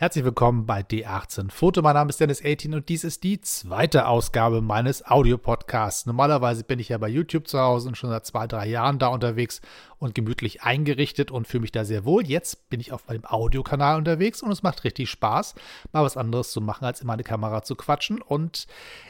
Herzlich willkommen bei D18 Foto. Mein Name ist Dennis 18 und dies ist die zweite Ausgabe meines Audiopodcasts. Normalerweise bin ich ja bei YouTube zu Hause und schon seit zwei, drei Jahren da unterwegs und gemütlich eingerichtet und fühle mich da sehr wohl. Jetzt bin ich auf meinem Audiokanal unterwegs und es macht richtig Spaß, mal was anderes zu machen, als immer eine Kamera zu quatschen. Und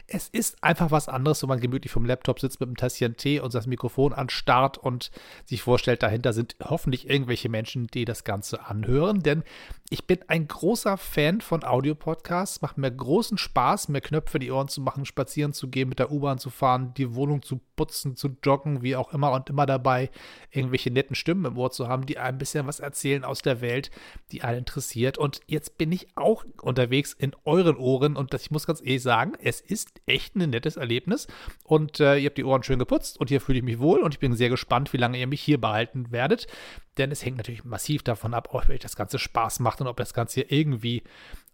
es ist einfach was anderes, wenn man gemütlich vom Laptop sitzt mit einem Tässchen Tee und das Mikrofon anstarrt und sich vorstellt, dahinter sind hoffentlich irgendwelche Menschen, die das Ganze anhören. Denn ich bin ein großer Fan von Audiopodcasts. Macht mir großen Spaß, mir Knöpfe die Ohren zu machen, spazieren zu gehen, mit der U-Bahn zu fahren, die Wohnung zu putzen, zu joggen, wie auch immer und immer dabei irgendwelche netten Stimmen im Ohr zu haben, die ein bisschen was erzählen aus der Welt, die einen interessiert. Und jetzt bin ich auch unterwegs in euren Ohren und das, ich muss ganz ehrlich sagen, es ist echt ein nettes Erlebnis. Und äh, ihr habt die Ohren schön geputzt und hier fühle ich mich wohl und ich bin sehr gespannt, wie lange ihr mich hier behalten werdet denn es hängt natürlich massiv davon ab, ob euch das Ganze Spaß macht und ob das Ganze hier irgendwie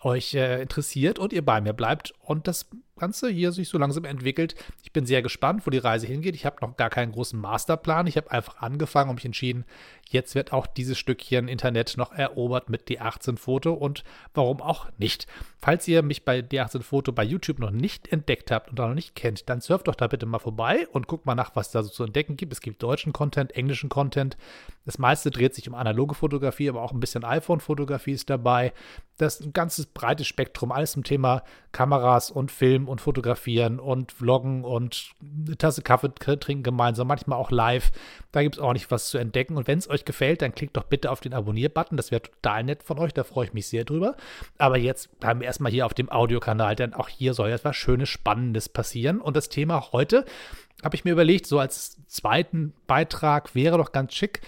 euch äh, interessiert und ihr bei mir bleibt und das Ganze hier sich so langsam entwickelt. Ich bin sehr gespannt, wo die Reise hingeht. Ich habe noch gar keinen großen Masterplan. Ich habe einfach angefangen und mich entschieden, jetzt wird auch dieses Stückchen Internet noch erobert mit D18 Foto und warum auch nicht. Falls ihr mich bei D18 Foto bei YouTube noch nicht entdeckt habt und auch noch nicht kennt, dann surft doch da bitte mal vorbei und guckt mal nach, was da so zu entdecken gibt. Es gibt deutschen Content, englischen Content. Das meiste dreht sich um analoge Fotografie, aber auch ein bisschen iPhone-Fotografie ist dabei. Das ist ein ganzes breites Spektrum, alles zum Thema Kameras und Film und Fotografieren und Vloggen und eine Tasse Kaffee trinken gemeinsam, manchmal auch live. Da gibt es auch nicht was zu entdecken. Und wenn es euch gefällt, dann klickt doch bitte auf den Abonnier-Button. Das wäre total nett von euch, da freue ich mich sehr drüber. Aber jetzt bleiben wir erstmal hier auf dem Audiokanal, denn auch hier soll etwas Schönes, Spannendes passieren. Und das Thema heute habe ich mir überlegt, so als zweiten Beitrag wäre doch ganz schick,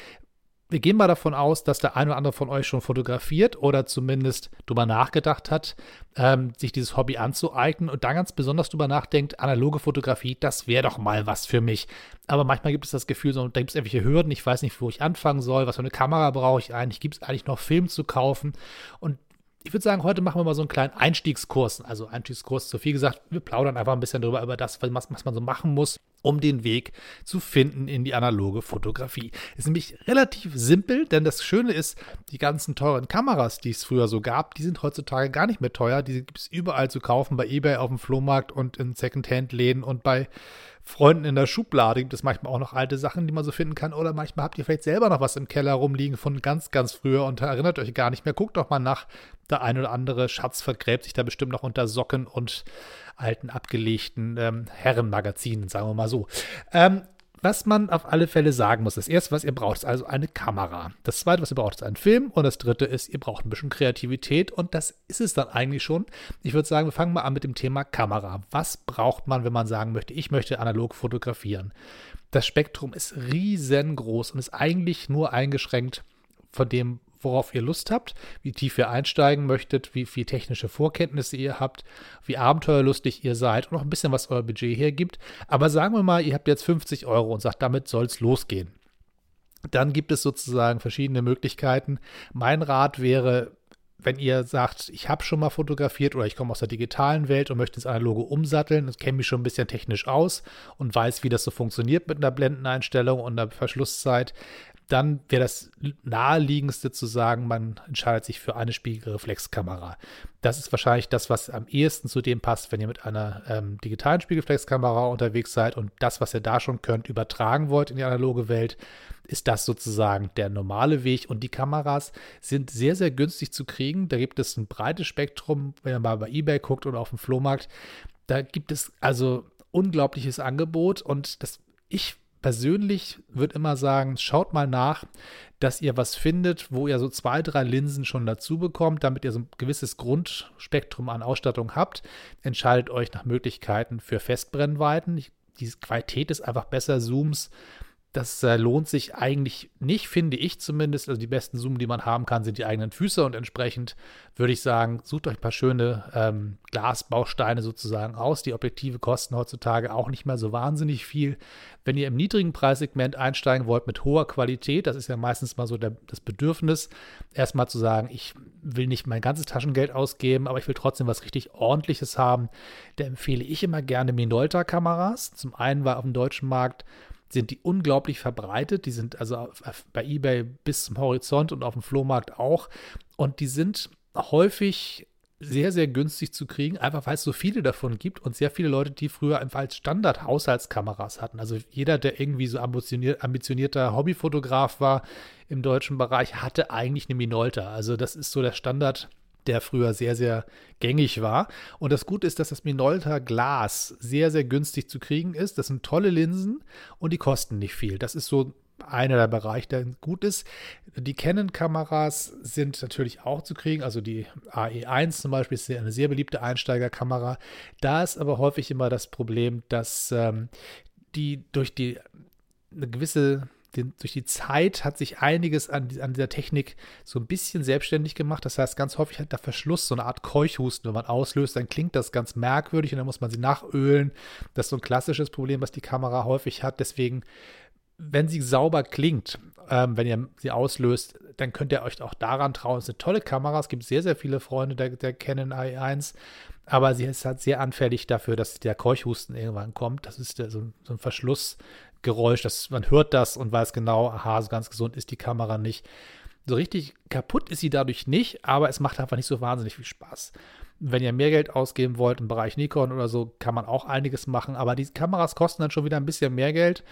wir gehen mal davon aus, dass der eine oder andere von euch schon fotografiert oder zumindest drüber nachgedacht hat, ähm, sich dieses Hobby anzueignen und dann ganz besonders drüber nachdenkt, analoge Fotografie, das wäre doch mal was für mich. Aber manchmal gibt es das Gefühl, so, da gibt es irgendwelche Hürden, ich weiß nicht, wo ich anfangen soll, was für eine Kamera brauche ich eigentlich, gibt es eigentlich noch Film zu kaufen? Und ich würde sagen, heute machen wir mal so einen kleinen Einstiegskurs. Also Einstiegskurs zu viel gesagt, wir plaudern einfach ein bisschen darüber, über das, was, was man so machen muss, um den Weg zu finden in die analoge Fotografie. Ist nämlich relativ simpel, denn das Schöne ist, die ganzen teuren Kameras, die es früher so gab, die sind heutzutage gar nicht mehr teuer. Die gibt es überall zu kaufen, bei eBay, auf dem Flohmarkt und in Secondhand-Läden und bei Freunden in der Schublade gibt es manchmal auch noch alte Sachen, die man so finden kann. Oder manchmal habt ihr vielleicht selber noch was im Keller rumliegen von ganz, ganz früher und erinnert euch gar nicht mehr. Guckt doch mal nach. Der ein oder andere Schatz vergräbt sich da bestimmt noch unter Socken und alten abgelegten ähm, Herrenmagazinen, sagen wir mal so. Ähm, was man auf alle Fälle sagen muss, das erste, was ihr braucht, ist also eine Kamera. Das zweite, was ihr braucht, ist ein Film. Und das dritte ist, ihr braucht ein bisschen Kreativität. Und das ist es dann eigentlich schon. Ich würde sagen, wir fangen mal an mit dem Thema Kamera. Was braucht man, wenn man sagen möchte, ich möchte analog fotografieren? Das Spektrum ist riesengroß und ist eigentlich nur eingeschränkt von dem, worauf ihr Lust habt, wie tief ihr einsteigen möchtet, wie viel technische Vorkenntnisse ihr habt, wie abenteuerlustig ihr seid und auch ein bisschen, was euer Budget hergibt. Aber sagen wir mal, ihr habt jetzt 50 Euro und sagt, damit soll es losgehen. Dann gibt es sozusagen verschiedene Möglichkeiten. Mein Rat wäre, wenn ihr sagt, ich habe schon mal fotografiert oder ich komme aus der digitalen Welt und möchte ins Analoge umsatteln, ich kenne mich schon ein bisschen technisch aus und weiß, wie das so funktioniert mit einer Blendeneinstellung und einer Verschlusszeit, dann wäre das naheliegendste zu sagen, man entscheidet sich für eine Spiegelreflexkamera. Das ist wahrscheinlich das, was am ehesten zu dem passt, wenn ihr mit einer ähm, digitalen Spiegelreflexkamera unterwegs seid und das, was ihr da schon könnt, übertragen wollt in die analoge Welt, ist das sozusagen der normale Weg. Und die Kameras sind sehr, sehr günstig zu kriegen. Da gibt es ein breites Spektrum, wenn ihr mal bei eBay guckt oder auf dem Flohmarkt. Da gibt es also unglaubliches Angebot und das ich persönlich würde immer sagen, schaut mal nach, dass ihr was findet, wo ihr so zwei, drei Linsen schon dazu bekommt, damit ihr so ein gewisses Grundspektrum an Ausstattung habt. Entscheidet euch nach Möglichkeiten für Festbrennweiten. Die Qualität ist einfach besser. Zooms das äh, lohnt sich eigentlich nicht, finde ich zumindest. Also die besten Zoom, die man haben kann, sind die eigenen Füße und entsprechend würde ich sagen, sucht euch ein paar schöne ähm, Glasbausteine sozusagen aus. Die Objektive kosten heutzutage auch nicht mehr so wahnsinnig viel. Wenn ihr im niedrigen Preissegment einsteigen wollt mit hoher Qualität, das ist ja meistens mal so der, das Bedürfnis, erstmal zu sagen, ich will nicht mein ganzes Taschengeld ausgeben, aber ich will trotzdem was richtig ordentliches haben. Da empfehle ich immer gerne Minolta-Kameras. Zum einen war auf dem deutschen Markt sind die unglaublich verbreitet. Die sind also bei eBay bis zum Horizont und auf dem Flohmarkt auch. Und die sind häufig sehr, sehr günstig zu kriegen, einfach weil es so viele davon gibt und sehr viele Leute, die früher einfach als Standard Haushaltskameras hatten. Also jeder, der irgendwie so ambitionier ambitionierter Hobbyfotograf war im deutschen Bereich, hatte eigentlich eine Minolta. Also das ist so der Standard, der früher sehr, sehr gängig war. Und das Gute ist, dass das Minolta Glas sehr, sehr günstig zu kriegen ist. Das sind tolle Linsen und die kosten nicht viel. Das ist so einer der Bereiche, der gut ist. Die Canon-Kameras sind natürlich auch zu kriegen. Also die AE1 zum Beispiel ist eine sehr beliebte Einsteigerkamera. Da ist aber häufig immer das Problem, dass ähm, die durch die eine gewisse den, durch die Zeit hat sich einiges an, an, dieser Technik so ein bisschen selbstständig gemacht. Das heißt, ganz häufig hat der Verschluss so eine Art Keuchhusten. Wenn man auslöst, dann klingt das ganz merkwürdig und dann muss man sie nachölen. Das ist so ein klassisches Problem, was die Kamera häufig hat. Deswegen wenn sie sauber klingt, ähm, wenn ihr sie auslöst, dann könnt ihr euch auch daran trauen. Es ist eine tolle Kamera. Es gibt sehr, sehr viele Freunde der, der Canon i1, aber sie ist halt sehr anfällig dafür, dass der Keuchhusten irgendwann kommt. Das ist der, so, so, ein Verschlussgeräusch, das, man hört das und weiß genau, aha, so ganz gesund ist die Kamera nicht. So richtig kaputt ist sie dadurch nicht, aber es macht einfach nicht so wahnsinnig viel Spaß. Wenn ihr mehr Geld ausgeben wollt im Bereich Nikon oder so, kann man auch einiges machen, aber die Kameras kosten dann schon wieder ein bisschen mehr Geld.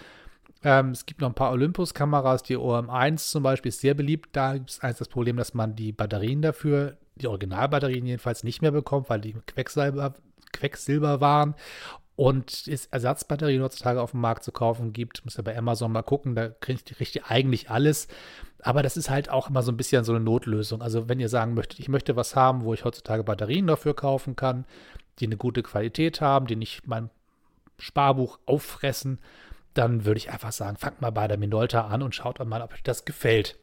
Ähm, es gibt noch ein paar Olympus-Kameras, die OM1 zum Beispiel ist sehr beliebt. Da gibt es eins das Problem, dass man die Batterien dafür, die Originalbatterien jedenfalls nicht mehr bekommt, weil die Quecksilber, Quecksilber waren. Und es Ersatzbatterien heutzutage auf dem Markt zu kaufen gibt, muss ja bei Amazon mal gucken, da kriegt ihr eigentlich alles. Aber das ist halt auch immer so ein bisschen so eine Notlösung. Also wenn ihr sagen möchtet, ich möchte was haben, wo ich heutzutage Batterien dafür kaufen kann, die eine gute Qualität haben, die nicht mein Sparbuch auffressen, dann würde ich einfach sagen, fangt mal bei der Minolta an und schaut mal, ob euch das gefällt.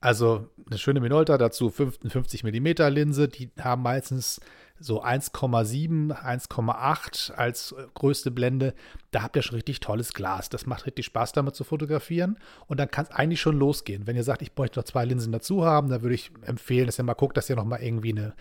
Also eine schöne Minolta, dazu 55 mm Linse, die haben meistens so 1,7, 1,8 als äh, größte Blende. Da habt ihr schon richtig tolles Glas. Das macht richtig Spaß damit zu fotografieren. Und dann kann es eigentlich schon losgehen. Wenn ihr sagt, ich bräuchte noch zwei Linsen dazu haben, dann würde ich empfehlen, dass ihr mal guckt, dass ihr noch mal irgendwie eine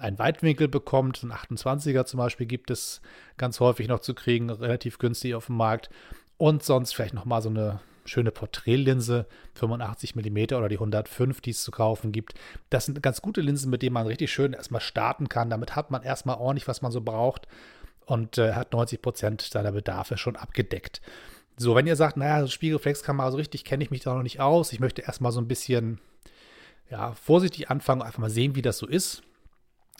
einen Weitwinkel bekommt. Ein 28er zum Beispiel gibt es ganz häufig noch zu kriegen, relativ günstig auf dem Markt. Und sonst vielleicht nochmal so eine schöne Porträtlinse, 85 mm oder die 105, die es zu kaufen gibt. Das sind ganz gute Linsen, mit denen man richtig schön erstmal starten kann. Damit hat man erstmal ordentlich, was man so braucht und äh, hat 90 Prozent seiner Bedarfe schon abgedeckt. So, wenn ihr sagt, naja, Spiegelreflexkamera, so richtig kenne ich mich da noch nicht aus. Ich möchte erstmal so ein bisschen ja, vorsichtig anfangen, einfach mal sehen, wie das so ist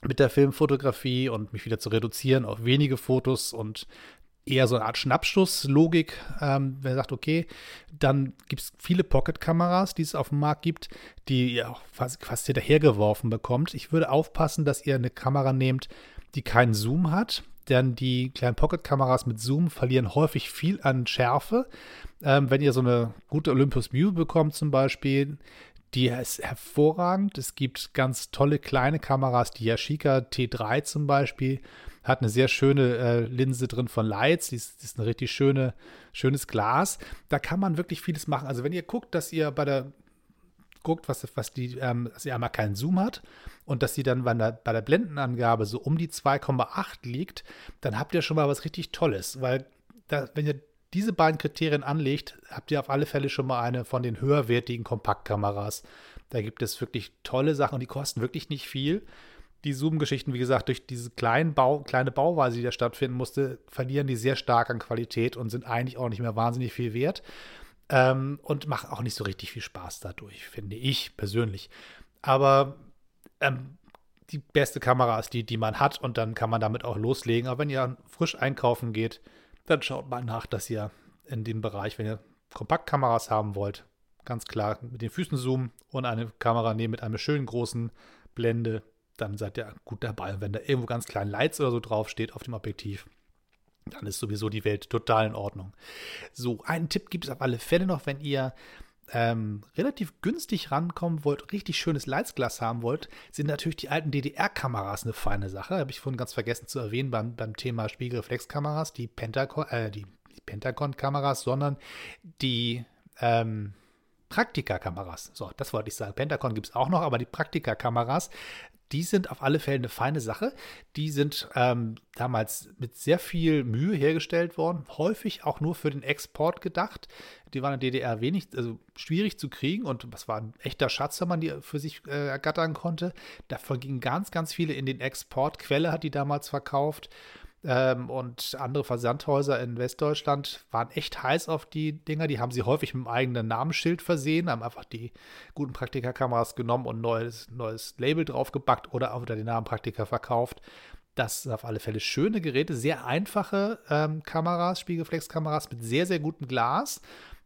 mit der Filmfotografie und mich wieder zu reduzieren auf wenige Fotos und eher so eine Art Schnappschusslogik. Ähm, wer sagt, okay, dann gibt es viele Pocket-Kameras, die es auf dem Markt gibt, die ihr auch fast, fast hinterhergeworfen bekommt. Ich würde aufpassen, dass ihr eine Kamera nehmt, die keinen Zoom hat, denn die kleinen Pocket-Kameras mit Zoom verlieren häufig viel an Schärfe. Ähm, wenn ihr so eine gute Olympus View bekommt zum Beispiel, die ist hervorragend. Es gibt ganz tolle kleine Kameras. Die Yashica T3 zum Beispiel hat eine sehr schöne äh, Linse drin von Lights. Die ist, die ist ein richtig schöne, schönes Glas. Da kann man wirklich vieles machen. Also wenn ihr guckt, dass ihr bei der guckt, was, was die, ähm, dass sie einmal keinen Zoom hat und dass sie dann bei der, bei der Blendenangabe so um die 2,8 liegt, dann habt ihr schon mal was richtig Tolles, weil da, wenn ihr diese beiden Kriterien anlegt, habt ihr auf alle Fälle schon mal eine von den höherwertigen Kompaktkameras. Da gibt es wirklich tolle Sachen und die kosten wirklich nicht viel. Die Zoom-Geschichten, wie gesagt, durch diese kleinen Bau, kleine Bauweise, die da stattfinden musste, verlieren die sehr stark an Qualität und sind eigentlich auch nicht mehr wahnsinnig viel wert. Ähm, und machen auch nicht so richtig viel Spaß dadurch, finde ich persönlich. Aber ähm, die beste Kamera ist die, die man hat und dann kann man damit auch loslegen. Aber wenn ihr frisch einkaufen geht, dann schaut mal nach, dass ihr in dem Bereich, wenn ihr Kompaktkameras haben wollt, ganz klar mit den Füßen zoomen und eine Kamera nehmen mit einer schönen großen Blende, dann seid ihr gut dabei. Und wenn da irgendwo ganz klein Lights oder so draufsteht auf dem Objektiv, dann ist sowieso die Welt total in Ordnung. So, einen Tipp gibt es auf alle Fälle noch, wenn ihr ähm, relativ günstig rankommen wollt, richtig schönes Leitsglas haben wollt, sind natürlich die alten DDR-Kameras eine feine Sache. Habe ich vorhin ganz vergessen zu erwähnen beim, beim Thema Spiegelreflexkameras, die Pentagon, äh, die, die Pentagon-Kameras, sondern die ähm, Praktika-Kameras. So, das wollte ich sagen. Pentagon gibt es auch noch, aber die Praktika-Kameras, die sind auf alle Fälle eine feine Sache. Die sind ähm, damals mit sehr viel Mühe hergestellt worden, häufig auch nur für den Export gedacht. Die waren in der DDR wenig, also schwierig zu kriegen und das war ein echter Schatz, wenn man die für sich äh, ergattern konnte. Davon gingen ganz, ganz viele in den Export. Quelle hat die damals verkauft. Ähm, und andere Versandhäuser in Westdeutschland waren echt heiß auf die Dinger. Die haben sie häufig mit einem eigenen Namensschild versehen, haben einfach die guten Praktika-Kameras genommen und neues, neues Label draufgepackt oder unter den Namen Praktika verkauft. Das sind auf alle Fälle schöne Geräte, sehr einfache ähm, Kameras, Spiegelreflexkameras mit sehr, sehr gutem Glas.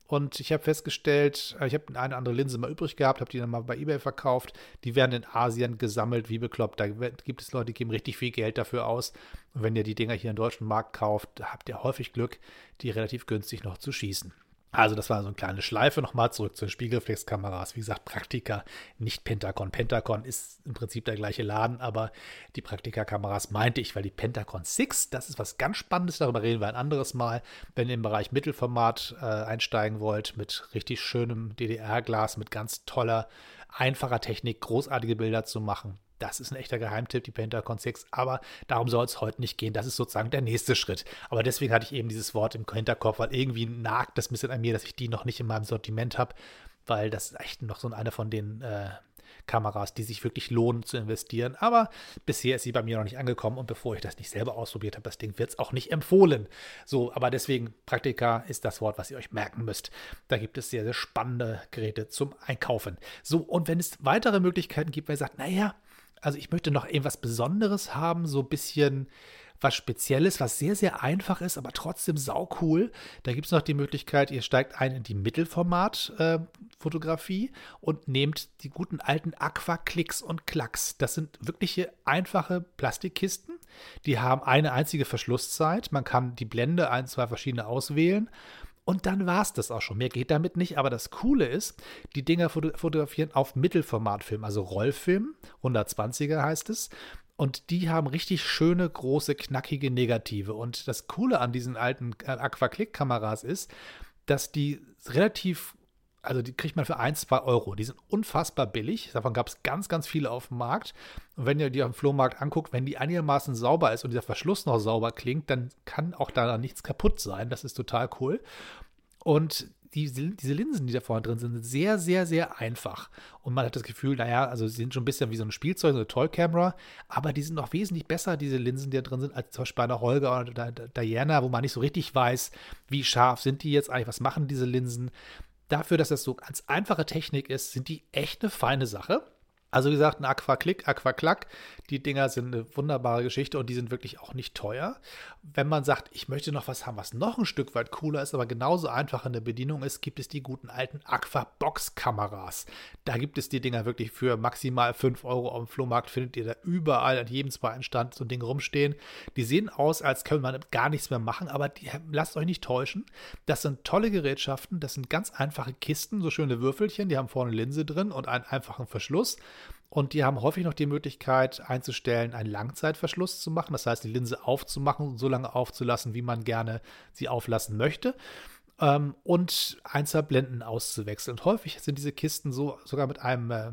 Und ich habe festgestellt, äh, ich habe eine andere Linse mal übrig gehabt, habe die dann mal bei eBay verkauft. Die werden in Asien gesammelt, wie bekloppt. Da gibt es Leute, die geben richtig viel Geld dafür aus. Und wenn ihr die Dinger hier im deutschen Markt kauft, habt ihr häufig Glück, die relativ günstig noch zu schießen. Also das war so eine kleine Schleife. Nochmal zurück zu den Spiegelreflexkameras. Wie gesagt, Praktika, nicht Pentacon. Pentacon ist im Prinzip der gleiche Laden, aber die Praktika-Kameras meinte ich, weil die Pentacon 6, das ist was ganz Spannendes, darüber reden wir ein anderes Mal, wenn ihr im Bereich Mittelformat äh, einsteigen wollt, mit richtig schönem DDR-Glas, mit ganz toller, einfacher Technik, großartige Bilder zu machen das ist ein echter Geheimtipp, die Pentacon 6, aber darum soll es heute nicht gehen. Das ist sozusagen der nächste Schritt. Aber deswegen hatte ich eben dieses Wort im Hinterkopf, weil irgendwie nagt das ein bisschen an mir, dass ich die noch nicht in meinem Sortiment habe, weil das ist echt noch so eine von den äh, Kameras, die sich wirklich lohnen zu investieren. Aber bisher ist sie bei mir noch nicht angekommen und bevor ich das nicht selber ausprobiert habe, das Ding wird es auch nicht empfohlen. So, aber deswegen Praktika ist das Wort, was ihr euch merken müsst. Da gibt es sehr, sehr spannende Geräte zum Einkaufen. So, und wenn es weitere Möglichkeiten gibt, ihr sagt, naja, also ich möchte noch irgendwas Besonderes haben, so ein bisschen was Spezielles, was sehr, sehr einfach ist, aber trotzdem saucool. Da gibt es noch die Möglichkeit, ihr steigt ein in die Mittelformat-Fotografie äh, und nehmt die guten alten Aqua-Klicks und Klacks. Das sind wirkliche einfache Plastikkisten. Die haben eine einzige Verschlusszeit. Man kann die Blende ein, zwei verschiedene auswählen und dann war es das auch schon. Mehr geht damit nicht. Aber das Coole ist, die Dinger fotografieren auf Mittelformatfilm, also Rollfilm. 120er heißt es. Und die haben richtig schöne, große, knackige Negative. Und das Coole an diesen alten äh, Aquaclick-Kameras ist, dass die relativ also die kriegt man für 1, 2 Euro. Die sind unfassbar billig. Davon gab es ganz, ganz viele auf dem Markt. Und wenn ihr die auf dem Flohmarkt anguckt, wenn die einigermaßen sauber ist und dieser Verschluss noch sauber klingt, dann kann auch da nichts kaputt sein. Das ist total cool. Und die, diese Linsen, die da vorne drin sind, sind sehr, sehr, sehr einfach. Und man hat das Gefühl, naja, also sie sind schon ein bisschen wie so ein Spielzeug, so eine Toy-Camera, aber die sind noch wesentlich besser, diese Linsen, die da drin sind, als zum Beispiel bei einer Holger oder Diana, wo man nicht so richtig weiß, wie scharf sind die jetzt eigentlich, was machen diese Linsen dafür, dass das so ganz einfache Technik ist, sind die echt eine feine Sache. Also wie gesagt, ein Aquaclick, Aquaclack, die Dinger sind eine wunderbare Geschichte und die sind wirklich auch nicht teuer. Wenn man sagt, ich möchte noch was haben, was noch ein Stück weit cooler ist, aber genauso einfach in der Bedienung ist, gibt es die guten alten Aquabox-Kameras. Da gibt es die Dinger wirklich für maximal 5 Euro auf dem Flohmarkt, findet ihr da überall an jedem zweiten Stand so ein Ding rumstehen. Die sehen aus, als könnte man gar nichts mehr machen, aber die, lasst euch nicht täuschen. Das sind tolle Gerätschaften, das sind ganz einfache Kisten, so schöne Würfelchen, die haben vorne Linse drin und einen einfachen Verschluss. Und die haben häufig noch die Möglichkeit einzustellen, einen Langzeitverschluss zu machen. Das heißt, die Linse aufzumachen und so lange aufzulassen, wie man gerne sie auflassen möchte. Ähm, und Einzelblenden auszuwechseln. Und häufig sind diese Kisten so sogar mit einem äh,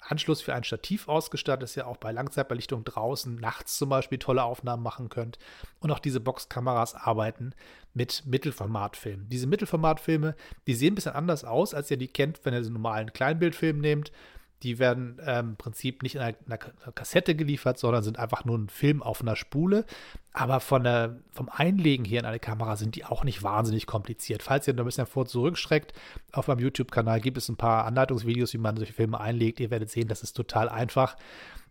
Anschluss für ein Stativ ausgestattet, dass ihr auch bei Langzeitbelichtung draußen nachts zum Beispiel tolle Aufnahmen machen könnt. Und auch diese Boxkameras arbeiten mit Mittelformatfilmen. Diese Mittelformatfilme, die sehen ein bisschen anders aus, als ihr die kennt, wenn ihr einen normalen Kleinbildfilm nehmt. Die werden ähm, im Prinzip nicht in einer, einer, Kassette geliefert, sondern sind einfach nur ein Film auf einer Spule. Aber von der, vom Einlegen hier in eine Kamera sind die auch nicht wahnsinnig kompliziert. Falls ihr ein bisschen vor zurückschreckt, auf meinem YouTube-Kanal gibt es ein paar Anleitungsvideos, wie man solche Filme einlegt. Ihr werdet sehen, das ist total einfach.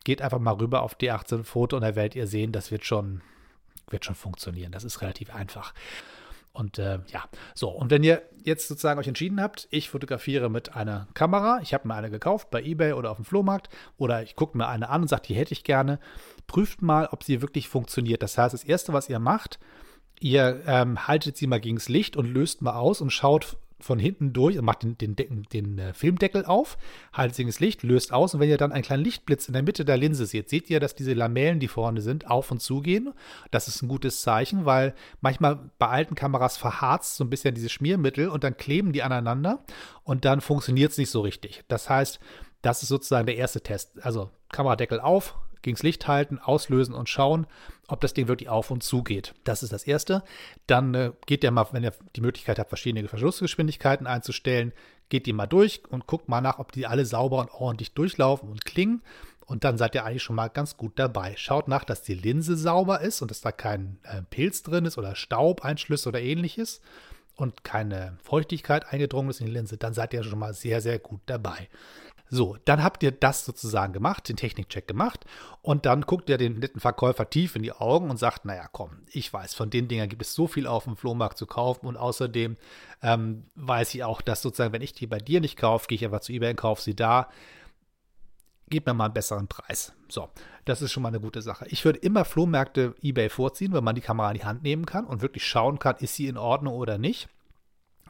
Geht einfach mal rüber auf D18 Foto und da werdet ihr sehen, das wird schon, wird schon funktionieren. Das ist relativ einfach. Und äh, ja, so. Und wenn ihr jetzt sozusagen euch entschieden habt, ich fotografiere mit einer Kamera, ich habe mir eine gekauft bei eBay oder auf dem Flohmarkt oder ich gucke mir eine an und sage, die hätte ich gerne, prüft mal, ob sie wirklich funktioniert. Das heißt, das Erste, was ihr macht, ihr ähm, haltet sie mal gegens Licht und löst mal aus und schaut von hinten durch und macht den, den, den, den äh, Filmdeckel auf, ins Licht, löst aus und wenn ihr dann einen kleinen Lichtblitz in der Mitte der Linse seht, seht ihr, dass diese Lamellen, die vorne sind, auf und zu gehen. Das ist ein gutes Zeichen, weil manchmal bei alten Kameras verharzt so ein bisschen dieses Schmiermittel und dann kleben die aneinander und dann funktioniert es nicht so richtig. Das heißt, Das ist sozusagen der erste Test. Also Kameradeckel auf, gegens Licht halten, auslösen und schauen, ob das Ding wirklich auf und zu geht. Das ist das Erste. Dann äh, geht ihr mal, wenn ihr die Möglichkeit habt, verschiedene Verschlussgeschwindigkeiten einzustellen, geht die mal durch und guckt mal nach, ob die alle sauber und ordentlich durchlaufen und klingen. Und dann seid ihr eigentlich schon mal ganz gut dabei. Schaut nach, dass die Linse sauber ist und dass da kein äh, Pilz drin ist oder Staubeinschlüsse oder ähnliches und keine Feuchtigkeit eingedrungen ist in die Linse. Dann seid ihr schon mal sehr, sehr gut dabei. So, dann habt ihr das sozusagen gemacht, den Technikcheck gemacht und dann guckt ihr den netten Verkäufer tief in die Augen und sagt, naja, komm, ich weiß, von den Dingern gibt es so viel auf dem Flohmarkt zu kaufen und außerdem ähm, weiß ich auch, dass sozusagen, wenn ich die bei dir nicht kaufe, gehe ich einfach zu eBay und kaufe sie da gib mir mal einen besseren Preis. So, das ist schon mal eine gute Sache. Ich würde immer Flohmärkte eBay vorziehen, wenn man die Kamera in die Hand nehmen kann und wirklich schauen kann, ist sie in Ordnung oder nicht.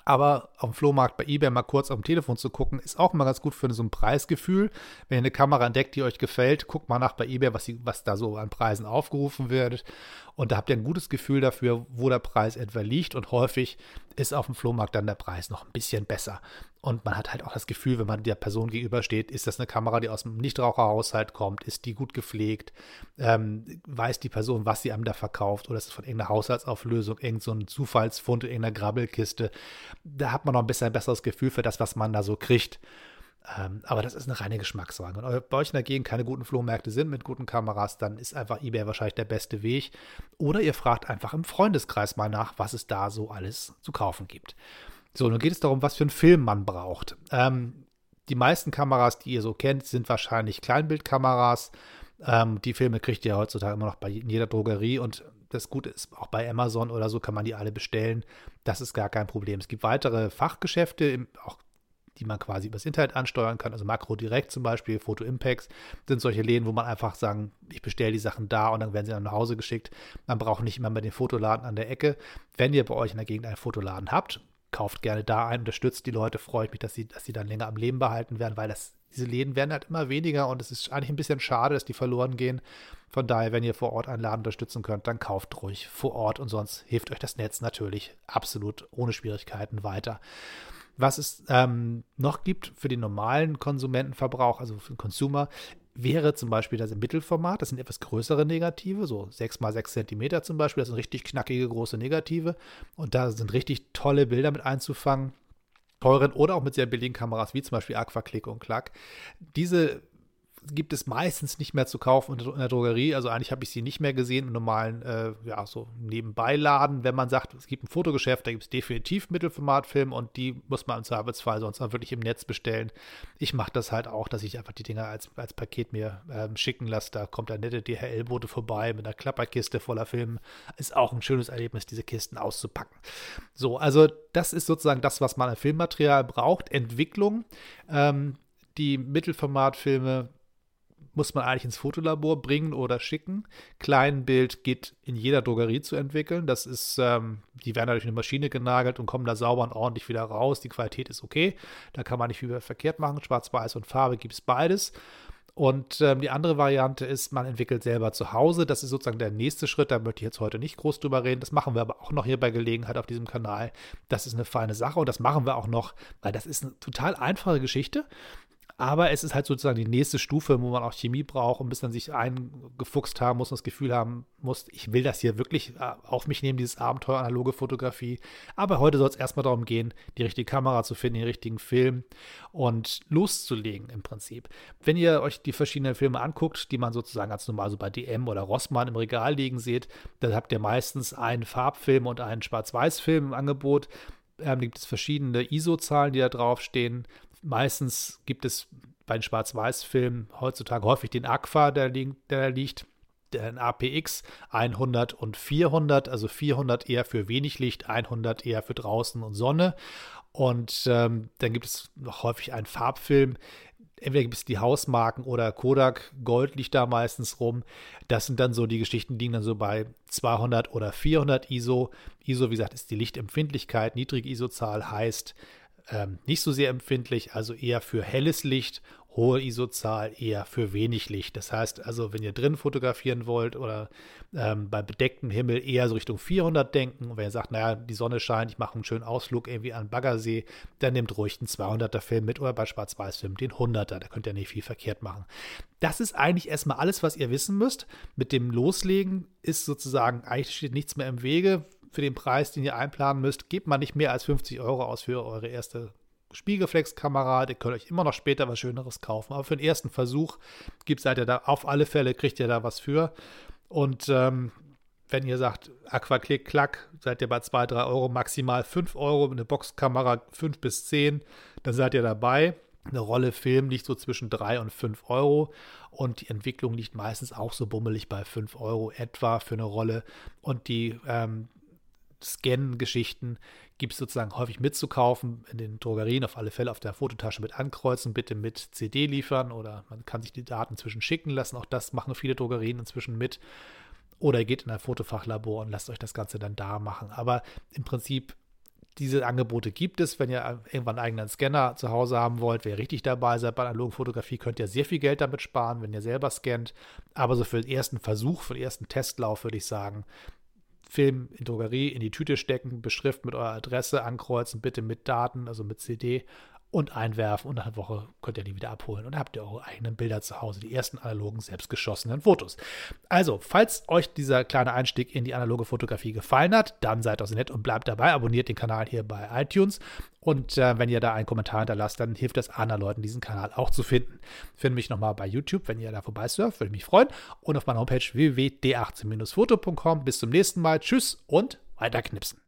Aber auf dem Flohmarkt bei eBay mal kurz dem Telefon zu gucken, ist auch immer ganz gut für so ein Preisgefühl. Wenn ihr eine Kamera entdeckt, die euch gefällt, guckt mal nach bei eBay, was, sie, was da so an Preisen aufgerufen wird. Und da habt ihr ein gutes Gefühl dafür, wo der Preis etwa liegt. Und häufig ist auf dem Flohmarkt dann der Preis noch ein bisschen besser. Und man hat halt auch das Gefühl, wenn man der Person gegenübersteht, ist das eine Kamera, die aus dem Nichtraucherhaushalt kommt, ist die gut gepflegt, ähm, weiß die Person, was sie einem da verkauft, oder ist es von irgendeiner Haushaltsauflösung, irgendein so Zufallsfund in irgendeiner Grabbelkiste. Da hat man noch ein bisschen ein besseres Gefühl für das, was man da so kriegt. Ähm, aber das ist eine reine Geschmacksfrage. Wenn bei euch Gegend keine guten Flohmärkte sind mit guten Kameras, dann ist einfach eBay wahrscheinlich der beste Weg. Oder ihr fragt einfach im Freundeskreis mal nach, was es da so alles zu kaufen gibt. So, nun geht es darum, was für einen Film man braucht. Ähm, die meisten Kameras, die ihr so kennt, sind wahrscheinlich Kleinbildkameras. Ähm, die Filme kriegt ihr heutzutage immer noch bei jeder Drogerie und das Gute ist, auch bei Amazon oder so kann man die alle bestellen. Das ist gar kein Problem. Es gibt weitere Fachgeschäfte, auch die man quasi übers Internet ansteuern kann. Also Makro Direkt zum Beispiel, Photo Impacts sind solche Läden, wo man einfach sagen, ich bestelle die Sachen da und dann werden sie dann nach Hause geschickt. Man braucht nicht immer mal den Fotoladen an der Ecke. Wenn ihr bei euch in der Gegend einen Fotoladen habt, kauft gerne da ein, unterstützt die Leute, freut mich, dass sie, dass sie dann länger am Leben behalten werden, weil das, diese Läden werden halt immer weniger und es ist eigentlich ein bisschen schade, dass die verloren gehen. Von daher, wenn ihr vor Ort einen Laden unterstützen könnt, dann kauft ruhig vor Ort und sonst hilft euch das Netz natürlich absolut ohne Schwierigkeiten weiter. Was es ähm, noch gibt für den normalen Konsumentenverbrauch, also für den Consumer, wäre zum Beispiel das im Mittelformat. Das sind etwas größere Negative, so 6 mal 6 cm zum Beispiel. Das sind richtig knackige große Negative. Und da sind richtig tolle Bilder mit einzufangen. Teuren oder auch mit sehr billigen Kameras, wie zum Beispiel Aquaclick und Klack. Diese gibt es meistens nicht mehr zu kaufen in der Drogerie. Also eigentlich habe ich sie nicht mehr gesehen im normalen, äh, ja, so Nebenbeiladen. Wenn man sagt, es gibt ein Fotogeschäft, da gibt es definitiv Mittelformatfilme und die muss man im Zweifelsfall sonst auch wirklich im Netz bestellen. Ich mache das halt auch, dass ich einfach die Dinger als, als Paket mir ähm, schicken lasse. Da kommt ein nette DHL-Bote vorbei mit einer Klapperkiste voller Filme. Ist auch ein schönes Erlebnis, diese Kisten auszupacken. So, also das ist sozusagen das, was man an Filmmaterial braucht. Entwicklung. Ähm, die Mittelformatfilme muss man eigentlich ins Fotolabor bringen oder schicken. Kleinbild geht in jeder Drogerie zu entwickeln. Das ist, ähm, die werden durch eine Maschine genagelt und kommen da sauber und ordentlich wieder raus. Die Qualität ist okay. Da kann man nicht viel verkehrt machen. Schwarz-Weiß und Farbe gibt es beides. Und ähm, die andere Variante ist, man entwickelt selber zu Hause. Das ist sozusagen der nächste Schritt. Da möchte ich jetzt heute nicht groß drüber reden. Das machen wir aber auch noch hier bei Gelegenheit auf diesem Kanal. Das ist eine feine Sache und das machen wir auch noch, weil das ist eine total einfache Geschichte. Aber es ist halt sozusagen die nächste Stufe, wo man auch Chemie braucht und bis dann sich eingefuchst haben muss und das Gefühl haben muss, ich will das hier wirklich äh, auf mich nehmen, dieses Abenteuer analoge Fotografie. Aber heute soll es erstmal darum gehen, die richtige Kamera zu finden, den richtigen Film und loszulegen im Prinzip. Wenn ihr euch die verschiedenen Filme anguckt, die man sozusagen als normal so bei DM oder Rossmann im Regal liegen seht, dann habt ihr meistens einen Farbfilm und einen Schwarz-Weiß-Film im Angebot. Ähm, gibt es verschiedene ISO-Zahlen, die da draufstehen. Meistens gibt es bei den Schwarz-Weiß-Filmen heutzutage häufig den Aqua, der, li der liegt, den APX 100 und 400, also 400 eher für wenig Licht, 100 eher für draußen und Sonne. Und ähm, dann gibt es noch häufig einen Farbfilm. Entweder gibt es die Hausmarken oder Kodak Gold liegt da meistens rum. Das sind dann so die Geschichten, die liegen dann so bei 200 oder 400 ISO. ISO, wie gesagt, ist die Lichtempfindlichkeit. Niedrige ISO-Zahl heißt, ähm, nicht so sehr empfindlich, also eher für helles Licht hohe ISO-Zahl eher für wenig Licht. Das heißt also, wenn ihr drin fotografieren wollt oder ähm, bei bedecktem Himmel eher so Richtung 400 denken. Und wenn ihr sagt, naja, die Sonne scheint, ich mache einen schönen Ausflug irgendwie an Baggersee, dann nehmt ruhig einen 200er Film mit oder bei Schwarz-Weiß-Film den 100er. Da könnt ihr nicht viel verkehrt machen. Das ist eigentlich erstmal alles, was ihr wissen müsst. Mit dem Loslegen ist sozusagen, eigentlich steht nichts mehr im Wege für den Preis, den ihr einplanen müsst, gebt mal nicht mehr als 50 Euro aus für eure erste Spiegelreflexkamera. Ihr könnt euch immer noch später was Schöneres kaufen. Aber für den ersten Versuch gibt seid ihr da auf alle Fälle, kriegt ihr da was für. Und ähm, wenn ihr sagt, Aquaclick, klack, seid ihr bei 2, 3 Euro, maximal 5 Euro, eine Boxkamera 5 bis 10, dann seid ihr dabei. Eine Rolle Film liegt so zwischen 3 und 5 Euro und die Entwicklung liegt meistens auch so bummelig bei 5 Euro etwa für eine Rolle. Und die ähm, Scan-Geschichten gibt es sozusagen häufig mitzukaufen in den Drogerien, auf alle Fälle auf der Fototasche mit ankreuzen, bitte mit CD liefern oder man kann sich die Daten inzwischen schicken lassen. Auch das machen viele Drogerien inzwischen mit. Oder ihr geht in ein Fotofachlabor und lasst euch das Ganze dann da machen. Aber im Prinzip, diese Angebote gibt es. Wenn ihr irgendwann einen eigenen Scanner zu Hause haben wollt, wer richtig dabei seid bei analogen Fotografie, könnt ihr sehr viel Geld damit sparen, wenn ihr selber scannt. Aber so für den ersten Versuch, für den ersten Testlauf würde ich sagen, Film in Drogerie in die Tüte stecken, beschriften mit eurer Adresse, ankreuzen, bitte mit Daten, also mit CD und einwerfen und nach einer Woche könnt ihr die wieder abholen und habt ihr eure eigenen Bilder zu Hause, die ersten analogen selbstgeschossenen Fotos. Also, falls euch dieser kleine Einstieg in die analoge Fotografie gefallen hat, dann seid auch so nett und bleibt dabei, abonniert den Kanal hier bei iTunes und äh, wenn ihr da einen Kommentar hinterlasst, dann hilft das anderen Leuten, diesen Kanal auch zu finden. Finde mich nochmal bei YouTube, wenn ihr da vorbeisurft, würde mich freuen und auf meiner Homepage www.d18-foto.com. Bis zum nächsten Mal, tschüss und weiter knipsen.